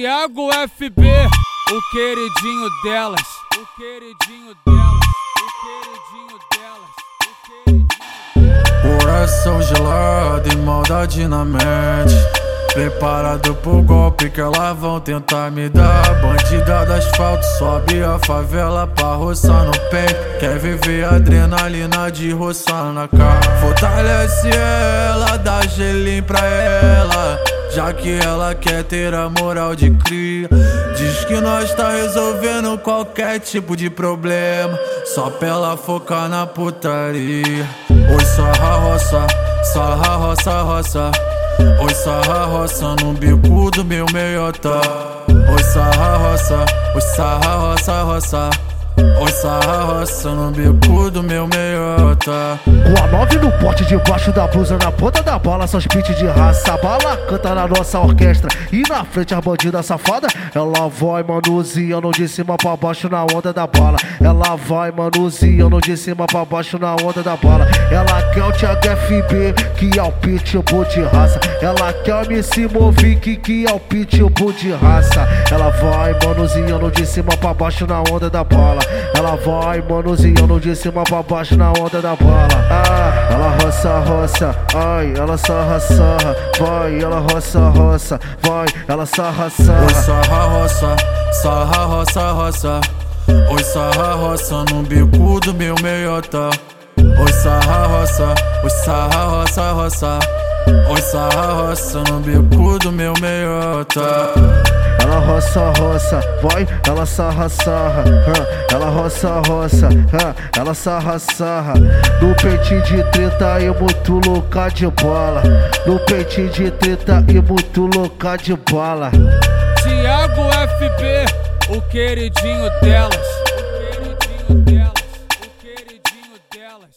Tiago FB, o queridinho delas, o queridinho delas, o queridinho delas. Coração gelado e maldade na mente. Preparado pro golpe que elas vão tentar me dar. Bandida do asfalto sobe a favela pra roçar no peito. Quer viver adrenalina de roçar na cara. Fortalece ela, dá gelinho pra ela. Já que ela quer ter a moral de cria Diz que nós tá resolvendo qualquer tipo de problema. Só pra ela focar na putaria. Oi, sarra roça, sarra roça, roça. Oi, sarra roça no bico do meu meiota. Oi, sarra roça, oi, sarra roça, roça. Oi, sarra roça no bico do meu meiota. Com a nove no pote debaixo da blusa Na ponta da bala, só beats de raça. A bala canta na nossa orquestra. E na frente a bandida safada Ela vai manuseando de cima pra baixo na onda da bala. Ela vai manuseando de cima pra baixo na onda da bala. Ela quer o Thiago FB, que é o pitbull de raça. Ela quer o MC Movic, que é o pitbull de raça. Ela vai manuseando de cima pra baixo na onda da bala. Ela vai manuseando de cima pra baixo na onda da bala. Ah, ela roça, roça, ai, ela sarra, sarra. Vai, ela roça, roça, vai, ela sarra, sarra. Oi, sarra, roça, sarra, roça, roça. Oi, sarra, roça no bico do meu meiota. Oi, sarra, roça, oi, sarra, roça, roça. Oi, sarra, roça no bico do meu meiota. Roça, roça, vai, ela sarra, sarra. Ela roça, roça, ela sarra, sarra. No peitinho de treta e muito louca de bola. No peitinho de treta e muito louca de bala. Tiago FB, o queridinho delas. O queridinho delas, o queridinho delas.